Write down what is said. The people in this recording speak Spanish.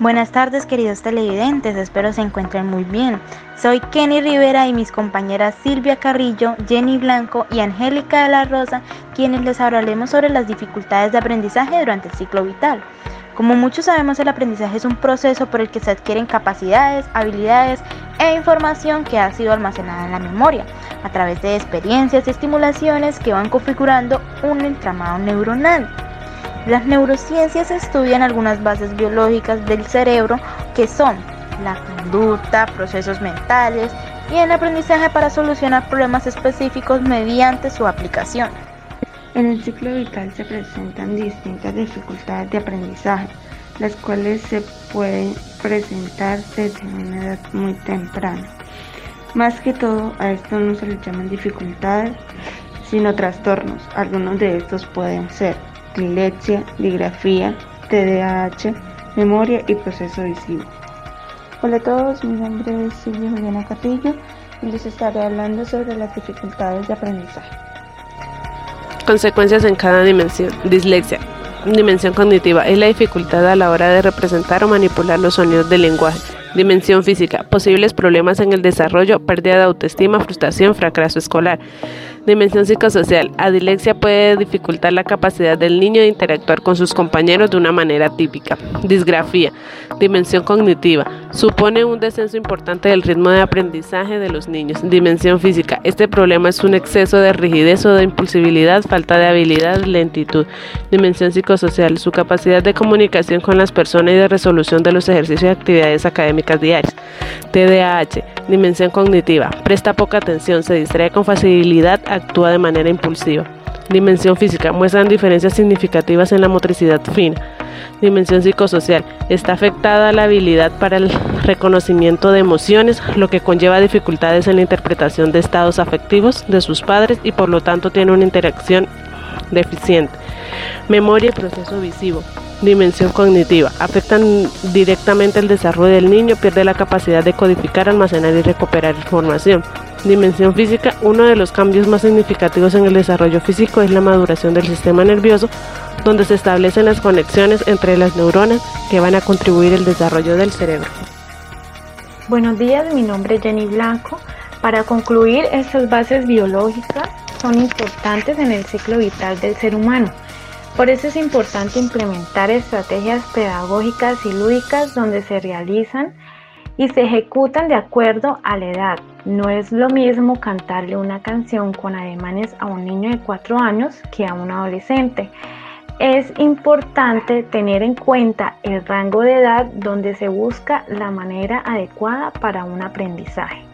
Buenas tardes queridos televidentes, espero se encuentren muy bien. Soy Kenny Rivera y mis compañeras Silvia Carrillo, Jenny Blanco y Angélica de la Rosa, quienes les hablaremos sobre las dificultades de aprendizaje durante el ciclo vital. Como muchos sabemos, el aprendizaje es un proceso por el que se adquieren capacidades, habilidades e información que ha sido almacenada en la memoria, a través de experiencias y estimulaciones que van configurando un entramado neuronal. Las neurociencias estudian algunas bases biológicas del cerebro que son la conducta, procesos mentales y el aprendizaje para solucionar problemas específicos mediante su aplicación. En el ciclo vital se presentan distintas dificultades de aprendizaje, las cuales se pueden presentar desde una edad muy temprana. Más que todo, a esto no se le llaman dificultades, sino trastornos. Algunos de estos pueden ser dislexia, digrafía, TDAH, memoria y proceso visivo. Hola a todos, mi nombre es Silvia Juliana Carrillo y les estaré hablando sobre las dificultades de aprendizaje. Consecuencias en cada dimensión. Dislexia. Dimensión cognitiva es la dificultad a la hora de representar o manipular los sonidos del lenguaje. Dimensión física. Posibles problemas en el desarrollo, pérdida de autoestima, frustración, fracaso escolar. Dimensión psicosocial. Adilexia puede dificultar la capacidad del niño de interactuar con sus compañeros de una manera típica. Disgrafía. Dimensión cognitiva. Supone un descenso importante del ritmo de aprendizaje de los niños. Dimensión física. Este problema es un exceso de rigidez o de impulsibilidad, falta de habilidad, lentitud. Dimensión psicosocial. Su capacidad de comunicación con las personas y de resolución de los ejercicios y actividades académicas diarias. TDAH. Dimensión cognitiva. Presta poca atención, se distrae con facilidad, actúa de manera impulsiva. Dimensión física. Muestran diferencias significativas en la motricidad fina. Dimensión psicosocial. Está afectada la habilidad para el reconocimiento de emociones, lo que conlleva dificultades en la interpretación de estados afectivos de sus padres y por lo tanto tiene una interacción deficiente. Memoria y proceso visivo. Dimensión cognitiva. Afectan directamente el desarrollo del niño, pierde la capacidad de codificar, almacenar y recuperar información. Dimensión física. Uno de los cambios más significativos en el desarrollo físico es la maduración del sistema nervioso, donde se establecen las conexiones entre las neuronas que van a contribuir al desarrollo del cerebro. Buenos días, mi nombre es Jenny Blanco. Para concluir, estas bases biológicas son importantes en el ciclo vital del ser humano. Por eso es importante implementar estrategias pedagógicas y lúdicas donde se realizan y se ejecutan de acuerdo a la edad. No es lo mismo cantarle una canción con ademanes a un niño de 4 años que a un adolescente. Es importante tener en cuenta el rango de edad donde se busca la manera adecuada para un aprendizaje.